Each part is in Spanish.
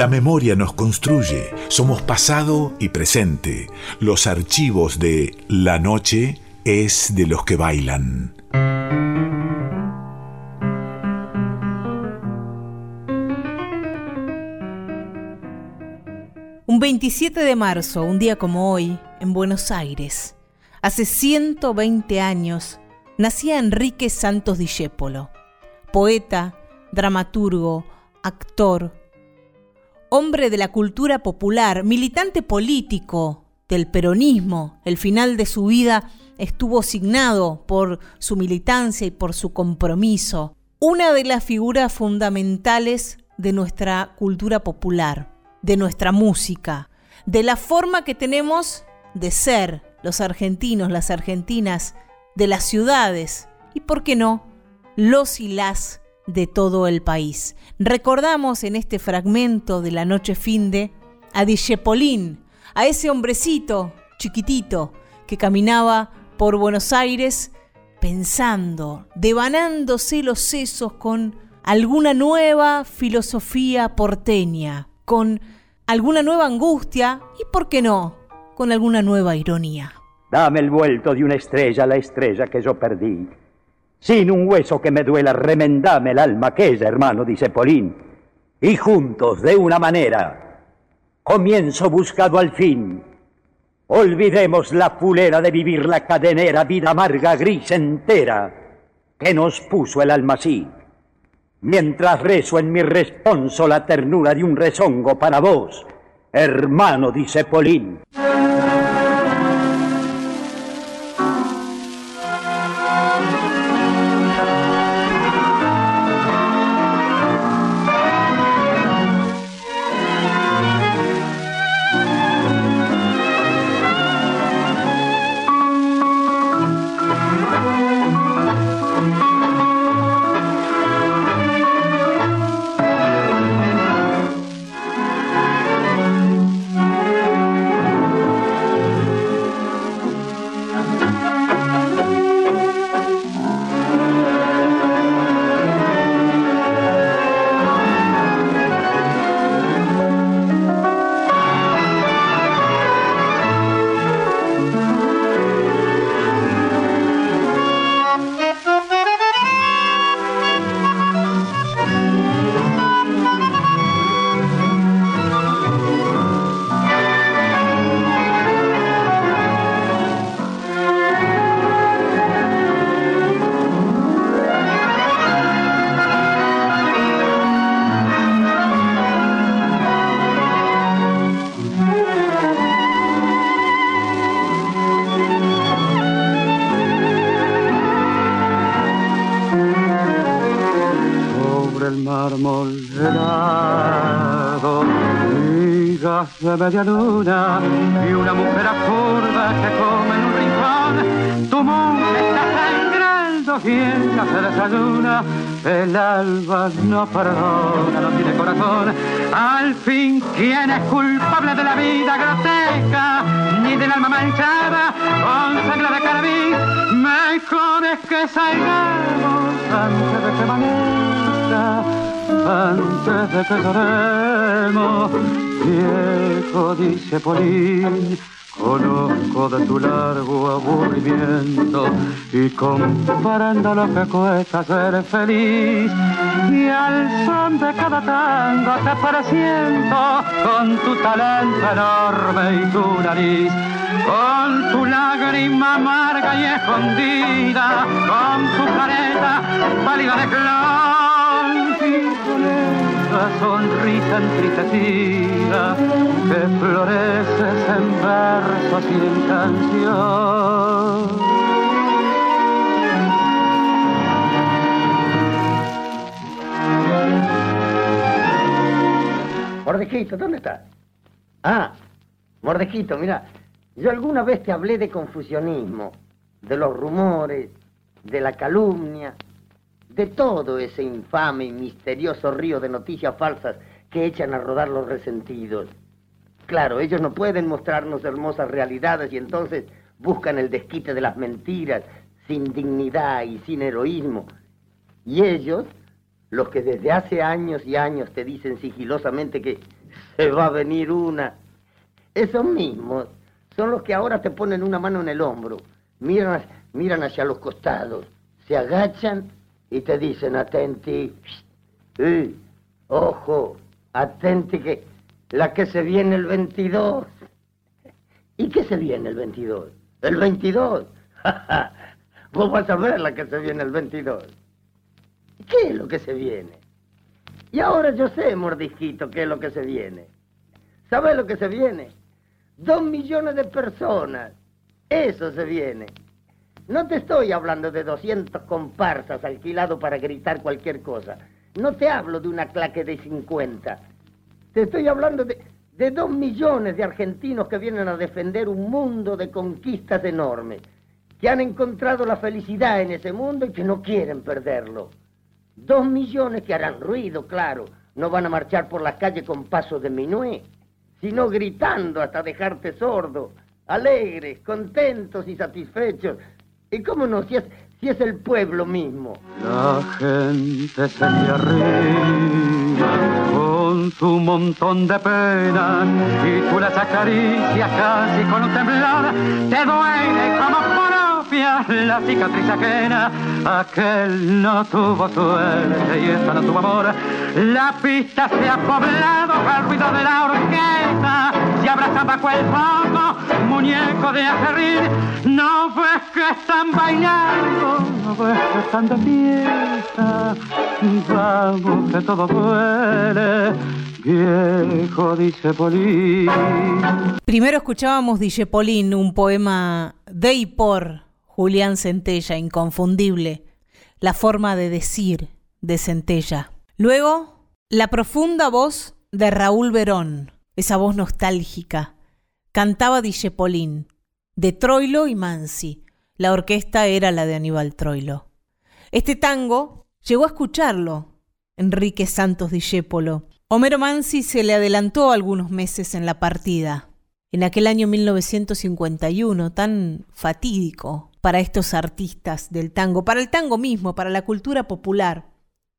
La memoria nos construye, somos pasado y presente. Los archivos de La noche es de los que bailan. Un 27 de marzo, un día como hoy, en Buenos Aires, hace 120 años, nacía Enrique Santos Discépolo, poeta, dramaturgo, actor, hombre de la cultura popular, militante político del peronismo. El final de su vida estuvo signado por su militancia y por su compromiso. Una de las figuras fundamentales de nuestra cultura popular de nuestra música, de la forma que tenemos de ser los argentinos, las argentinas, de las ciudades y, por qué no, los y las de todo el país. Recordamos en este fragmento de la noche finde a Dijepolín, a ese hombrecito chiquitito que caminaba por Buenos Aires pensando, devanándose los sesos con alguna nueva filosofía porteña, con alguna nueva angustia y, ¿por qué no?, con alguna nueva ironía. Dame el vuelto de una estrella, la estrella que yo perdí. Sin un hueso que me duela, remendame el alma aquella, hermano, dice Polín. Y juntos, de una manera, comienzo buscado al fin. Olvidemos la fulera de vivir la cadenera vida amarga, gris entera, que nos puso el alma así mientras rezo en mi responso la ternura de un rezongo para vos, hermano, dice Polín. De media luna y una mujer absurda que come en un rincón. Tu monje está sangrando ella se desayuna. El alba no perdona, no tiene corazón. Al fin, ¿quién es culpable de la vida grotesca? Ni del alma manchada con sangre de carabín. Mejor es que salgamos antes de que amanezca, antes de que lloremos Viejo, dice Polín, conozco de tu largo aburrimiento y comparando lo que cuesta ser feliz y al son de cada tango te con tu talento enorme y tu nariz con tu lágrima amarga y escondida, con tu careta pálida de clon sonrisa entristecida que floreces en versos y en canción. Mordejito, ¿dónde está? Ah, Mordejito, mira, yo alguna vez te hablé de confusionismo, de los rumores, de la calumnia, de todo ese infame y misterioso río de noticias falsas que echan a rodar los resentidos. Claro, ellos no pueden mostrarnos hermosas realidades y entonces buscan el desquite de las mentiras, sin dignidad y sin heroísmo. Y ellos, los que desde hace años y años te dicen sigilosamente que se va a venir una. Esos mismos son los que ahora te ponen una mano en el hombro, miran, miran hacia los costados, se agachan y te dicen, atenti, ojo, atenti que la que se viene el 22. ¿Y qué se viene el 22? El 22. Vos vas a ver la que se viene el 22. ¿Qué es lo que se viene? Y ahora yo sé, mordisquito, qué es lo que se viene. ¿Sabes lo que se viene? Dos millones de personas. Eso se viene. No te estoy hablando de 200 comparsas alquilados para gritar cualquier cosa. No te hablo de una claque de 50. Te estoy hablando de, de dos millones de argentinos que vienen a defender un mundo de conquistas enormes, que han encontrado la felicidad en ese mundo y que no quieren perderlo. Dos millones que harán ruido, claro. No van a marchar por la calle con paso de minué, sino gritando hasta dejarte sordo, alegres, contentos y satisfechos, ¿Y cómo no? Si es, si es el pueblo mismo. La gente se le arriba con su montón de penas y tú las acaricias casi con un temblar. Te duele como la cicatriz ajena. Aquel no tuvo suerte y esta no tuvo amor. La pista se ha poblado al ruido de la orquesta. Se abraza bajo el fondo, muñeco de acerrín. No ves que están bailando, no ves que están de fiesta. Vamos que todo duele. Viejo dice Polín. Primero escuchábamos Dice Polín, un poema de y por Julián Centella, inconfundible, la forma de decir de Centella. Luego, la profunda voz de Raúl Verón, esa voz nostálgica. Cantaba Dijepolín, de Troilo y Mansi. La orquesta era la de Aníbal Troilo. Este tango llegó a escucharlo Enrique Santos Dijépolo. Homero Mansi se le adelantó algunos meses en la partida. En aquel año 1951, tan fatídico para estos artistas del tango, para el tango mismo, para la cultura popular.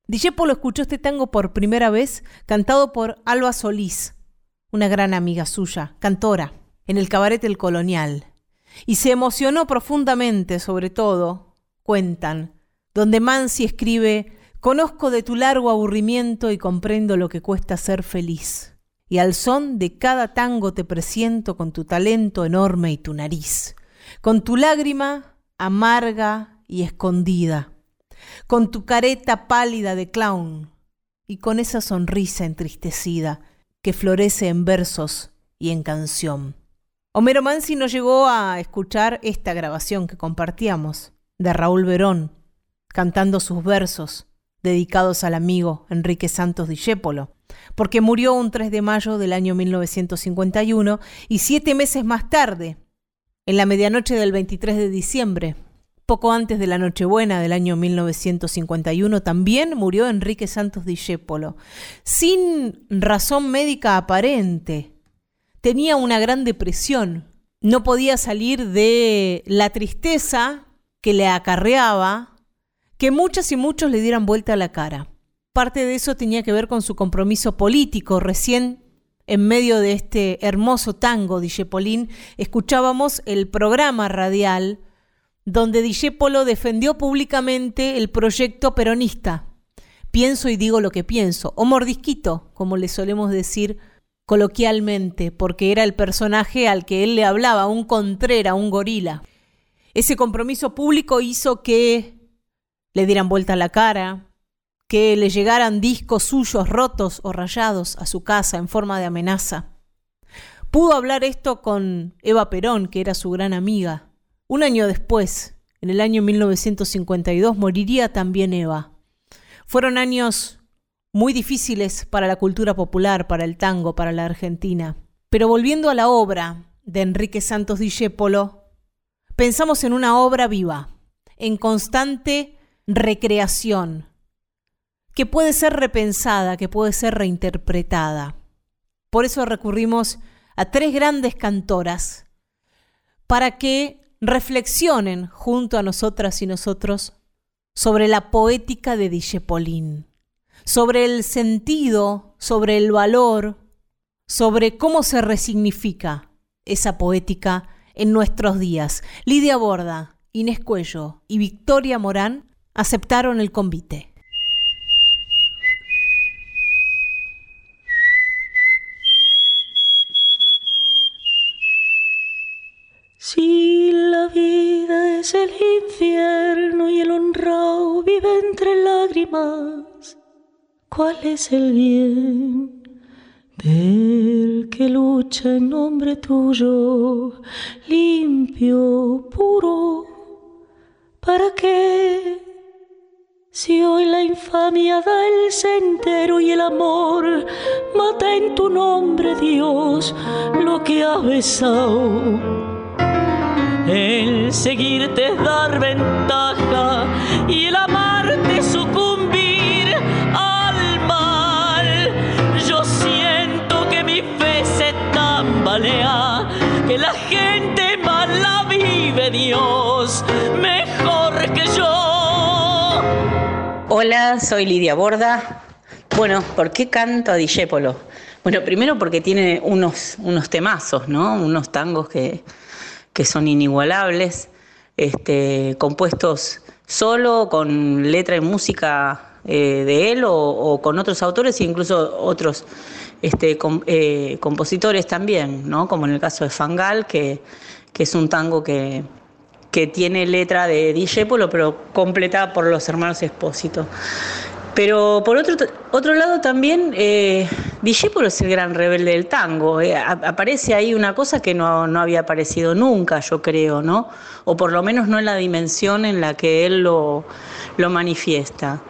Dijépolo escuchó este tango por primera vez cantado por Alba Solís, una gran amiga suya, cantora, en el cabaret El Colonial, y se emocionó profundamente, sobre todo, cuentan, donde Mansi escribe, Conozco de tu largo aburrimiento y comprendo lo que cuesta ser feliz. Y al son de cada tango te presiento con tu talento enorme y tu nariz, con tu lágrima amarga y escondida, con tu careta pálida de clown y con esa sonrisa entristecida que florece en versos y en canción. Homero Mansi nos llegó a escuchar esta grabación que compartíamos de Raúl Verón, cantando sus versos dedicados al amigo Enrique Santos Discépolo, porque murió un 3 de mayo del año 1951 y siete meses más tarde, en la medianoche del 23 de diciembre, poco antes de la Nochebuena del año 1951, también murió Enrique Santos Discépolo, sin razón médica aparente. Tenía una gran depresión, no podía salir de la tristeza que le acarreaba que muchas y muchos le dieran vuelta a la cara. Parte de eso tenía que ver con su compromiso político. Recién en medio de este hermoso tango Dijepolín, escuchábamos el programa radial donde Dijépolo defendió públicamente el proyecto peronista. Pienso y digo lo que pienso, o mordisquito, como le solemos decir coloquialmente, porque era el personaje al que él le hablaba, un contrera, un gorila. Ese compromiso público hizo que le dieran vuelta la cara, que le llegaran discos suyos rotos o rayados a su casa en forma de amenaza. Pudo hablar esto con Eva Perón, que era su gran amiga. Un año después, en el año 1952, moriría también Eva. Fueron años muy difíciles para la cultura popular, para el tango, para la Argentina. Pero volviendo a la obra de Enrique Santos Discépolo, pensamos en una obra viva, en constante recreación, que puede ser repensada, que puede ser reinterpretada. Por eso recurrimos a tres grandes cantoras para que reflexionen junto a nosotras y nosotros sobre la poética de Dijepolín, sobre el sentido, sobre el valor sobre cómo se resignifica esa poética en nuestros días. Lidia Borda, Inés Cuello y Victoria Morán aceptaron el convite. Si la vida es el infierno y el honrado vive entre lágrimas, ¿cuál es el bien del que lucha en nombre tuyo, limpio, puro? ¿Para qué? Si hoy la infamia da el sendero y el amor mata en tu nombre, Dios, lo que ha besado el seguirte es dar ventaja y el amarte sucumbir al mal. Yo siento que mi fe se tambalea, que la gente mala vive Dios mejor que yo. Hola, soy Lidia Borda. Bueno, ¿por qué canto a Dijépolo? Bueno, primero porque tiene unos, unos temazos, ¿no? Unos tangos que, que son inigualables, este, compuestos solo con letra y música eh, de él o, con otros autores e incluso otros este, eh, compositores también, ¿no? como en el caso de Fangal, que, que es un tango que, que tiene letra de Dijépolo, pero completada por los hermanos Espósito. Pero por otro, otro lado también, eh, es el gran rebelde del tango. Eh, aparece ahí una cosa que no, había aparecido nunca, yo creo, ¿no? O por lo menos no en la dimensión en la que él lo, manifiesta.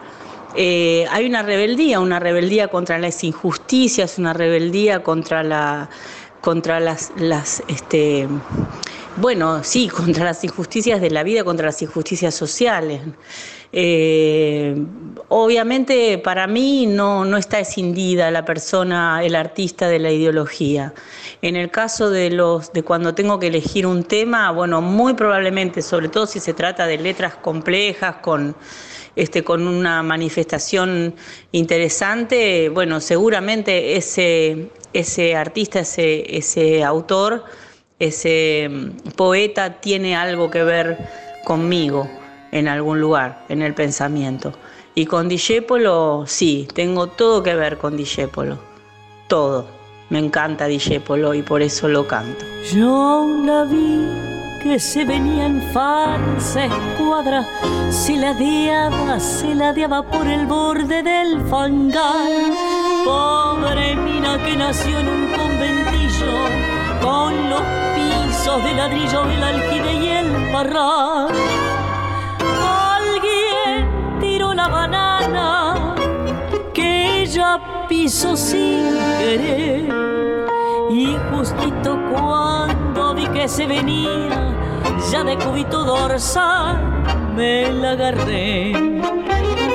Eh, hay una rebeldía, una rebeldía contra las injusticias, una rebeldía contra la contra las, las este, bueno, sí, contra las injusticias de la vida, contra las injusticias sociales. Eh, obviamente para mí no, no está escindida la persona, el artista de la ideología. En el caso de los de cuando tengo que elegir un tema, bueno, muy probablemente, sobre todo si se trata de letras complejas con este, con una manifestación interesante, bueno, seguramente ese, ese artista, ese, ese autor, ese mm, poeta tiene algo que ver conmigo en algún lugar, en el pensamiento. Y con Dijépolo, sí, tengo todo que ver con Dijépolo, todo. Me encanta Dijépolo y por eso lo canto. Yo la vi que se venía en falsa escuadra, se ladeaba, se ladeaba por el borde del fangal. Pobre mina que nació en un conventillo, con los pisos de ladrillo, el aljibe y el parral la banana que ella pisó sin querer. Y justito cuando vi que se venía, ya de cubito dorsal, me la agarré.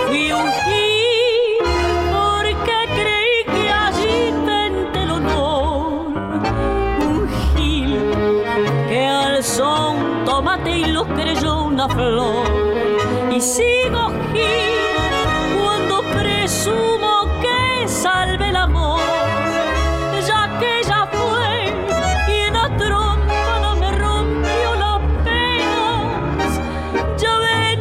Fui un porque creí que allí vente el honor. Un gil que alzó un tomate y lo creyó una flor. Y sigo gil presumo que salve el amor, ya que ella fue quien a trompada me rompió las penas. Ya ven,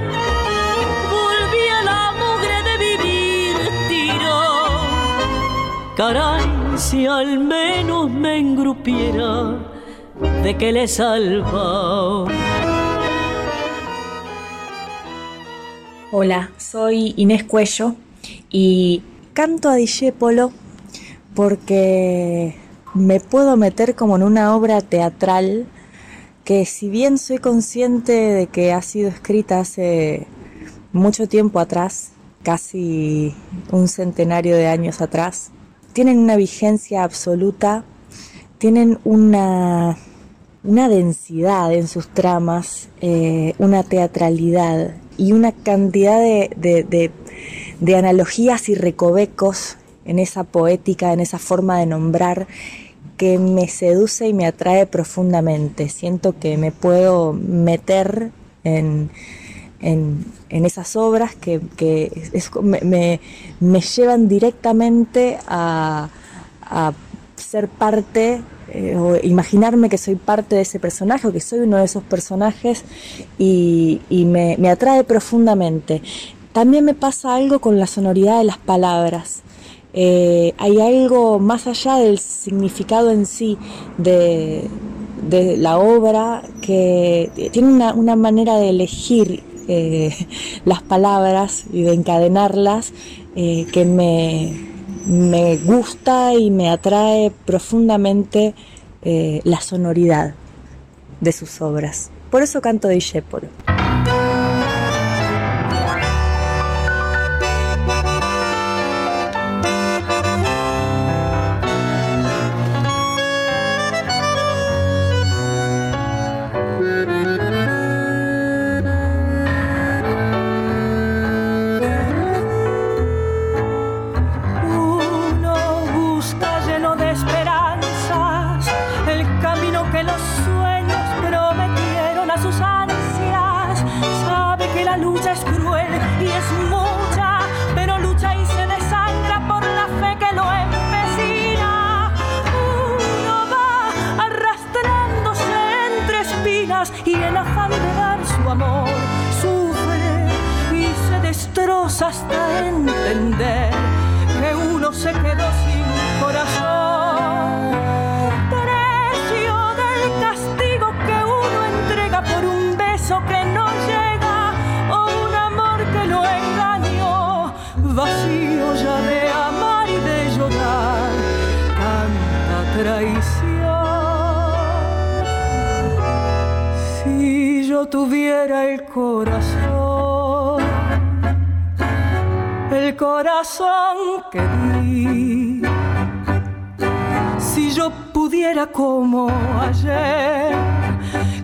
volví a la mugre de vivir tiro. Caray, si al menos me engrupiera de que le salva. Hola, soy Inés Cuello y canto a Dijépolo porque me puedo meter como en una obra teatral que si bien soy consciente de que ha sido escrita hace mucho tiempo atrás, casi un centenario de años atrás, tienen una vigencia absoluta, tienen una, una densidad en sus tramas, eh, una teatralidad y una cantidad de analogías y recovecos en esa poética, en esa forma de nombrar que me seduce y me atrae profundamente. Siento que me puedo meter en, esas obras que, me, llevan directamente a, ser parte eh, o imaginarme que soy parte de ese personaje o que soy uno de esos personajes y, me, atrae profundamente. También me pasa algo con la sonoridad de las palabras. Eh, hay algo más allá del significado en sí de, la obra que tiene una, manera de elegir eh, las palabras y de encadenarlas que me, me gusta y me atrae profundamente eh, la sonoridad de sus obras. Por eso canto de Discepolo. El corazón que di. Si yo pudiera como ayer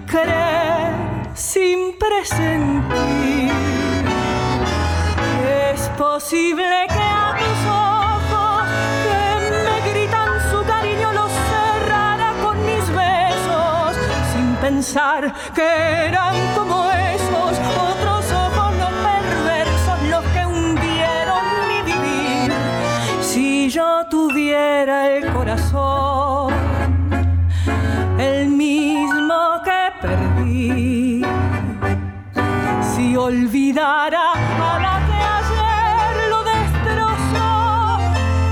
creer sin presentir, es posible que a tus ojos que me gritan su cariño los cerrara con mis besos sin pensar que eran como esos tuviera el corazón, el mismo que perdí, si olvidara a la que ayer lo destrozó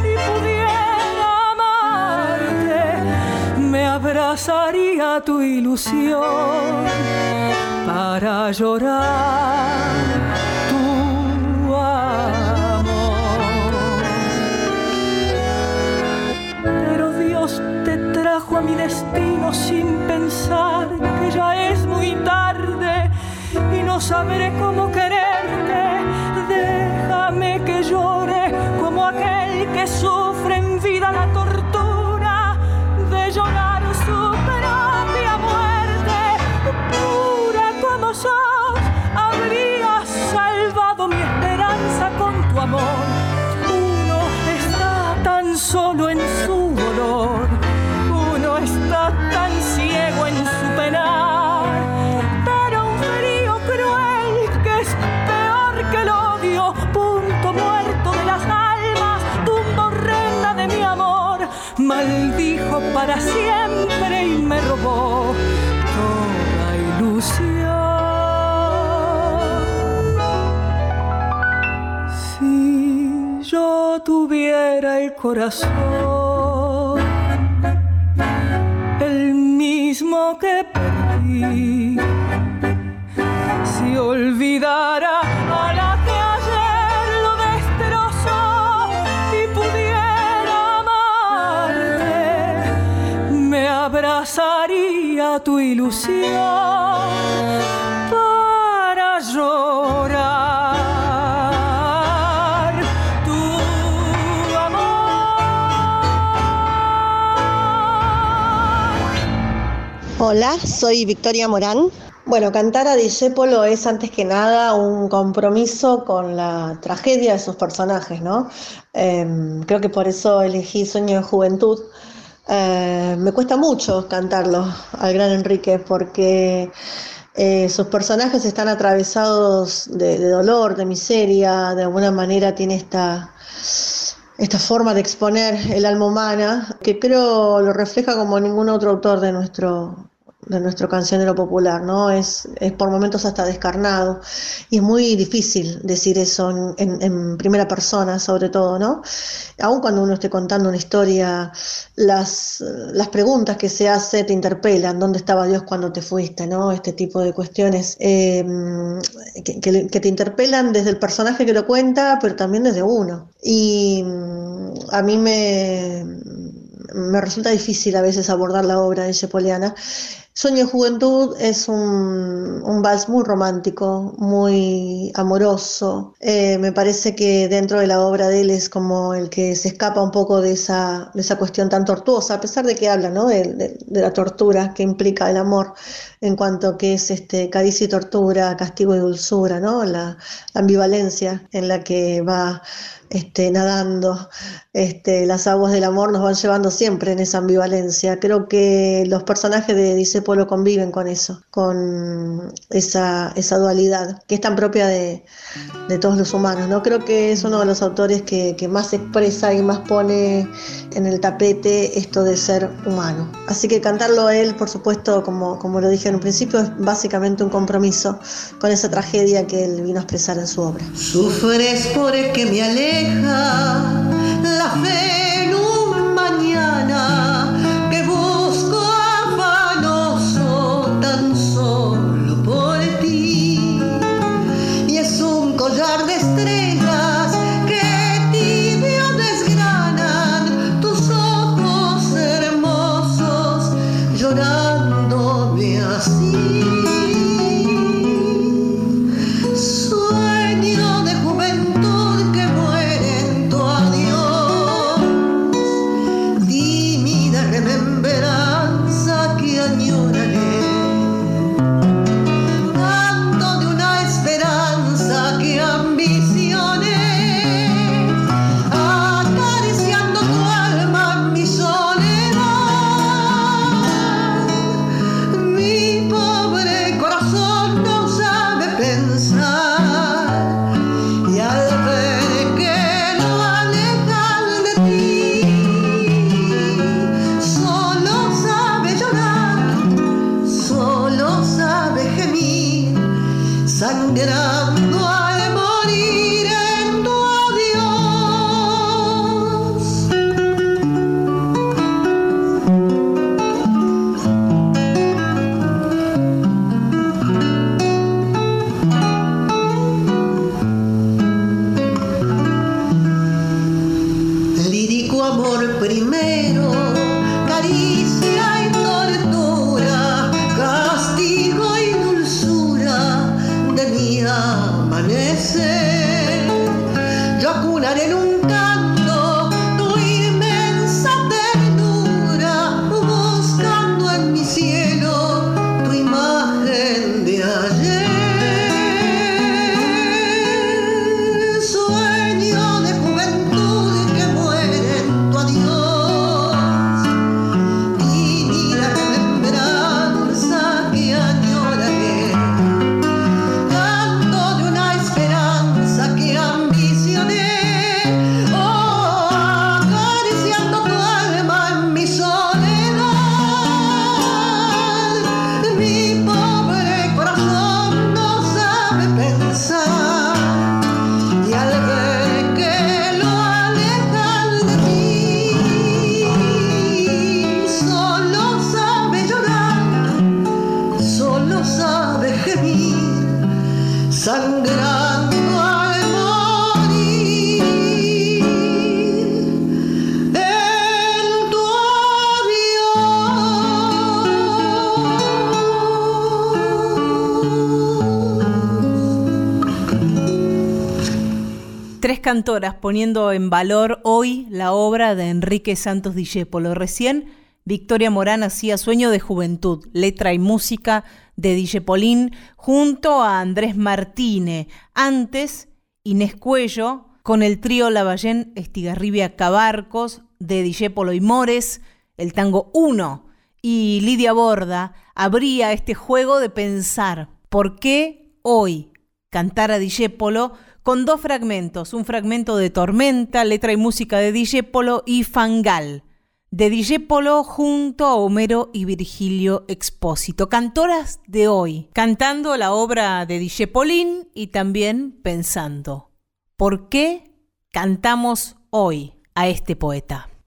y pudiera amarte, me abrazaría tu ilusión para llorar trajo a mi destino sin pensar que ya es muy tarde y no sabré cómo quererte. Déjame que llore como aquel que sufre en vida la tortura de llorar su propia muerte. Pura como sos, habrías salvado mi esperanza con tu amor. Uno está tan solo en para siempre y me robó toda ilusión. Si yo tuviera el corazón mismo que perdí. Si olvidara ilusión para llorar. Hola, soy Victoria Morán. Bueno, cantar a Discepolo es antes que nada un compromiso con la tragedia de sus personajes, ¿no? Em, creo que por eso elegí Sueño de Juventud. Eh, me cuesta mucho cantarlo al gran Enrique porque eh, sus personajes están atravesados de, dolor, de miseria, de alguna manera tiene esta, esta forma de exponer el alma humana, que creo lo refleja como ningún otro autor de nuestro, de nuestro cancionero popular, ¿no? Es, es por momentos hasta descarnado y es muy difícil decir eso en, primera persona, sobre todo, ¿no? Aun cuando uno esté contando una historia, las, las preguntas que se hace te interpelan, ¿dónde estaba Dios cuando te fuiste, ¿no? Este tipo de cuestiones eh, que, que, te interpelan desde el personaje que lo cuenta, pero también desde uno. Y mm, a mí me, me resulta difícil a veces abordar la obra de Chepoliana Sueño de Juventud es un, un, vals muy romántico, muy amoroso. Eh, me parece que dentro de la obra de él es como el que se escapa un poco de esa, de esa cuestión tan tortuosa, a pesar de que habla ¿no? de, de, la tortura que implica el amor en cuanto que es este, caricia y tortura, castigo y dulzura, ¿no? la, ambivalencia en la que va este, nadando. Este, las aguas del amor nos van llevando siempre en esa ambivalencia. Creo que los personajes de Disépolo conviven con eso, con esa, dualidad que es tan propia de, todos los humanos. ¿no? Creo que es uno de los autores que, más expresa y más pone en el tapete esto de ser humano. Así que cantarlo a él, por supuesto, como lo dije en un principio, es básicamente un compromiso con esa tragedia que él vino a expresar en su obra. Sufres porque me alegra la fe cantoras poniendo en valor hoy la obra de Enrique Santos Discépolo. Recién Victoria Morán hacía Sueño de Juventud, letra y música de Dijepolín, junto a Andrés Martínez. Antes, Inés Cuello, con el trío Lavallén Estigarribia Cabarcos, de Dijépolo y Mores, el tango 1. Y Lidia Borda abría este juego de pensar por qué hoy cantar a Dijépolo con dos fragmentos, un fragmento de Tormenta, letra y música de Dijépolo y Fangal, de Dijépolo junto a Homero y Virgilio Expósito, cantoras de hoy, cantando la obra de Dijépolín y también pensando, ¿por qué cantamos hoy a este poeta?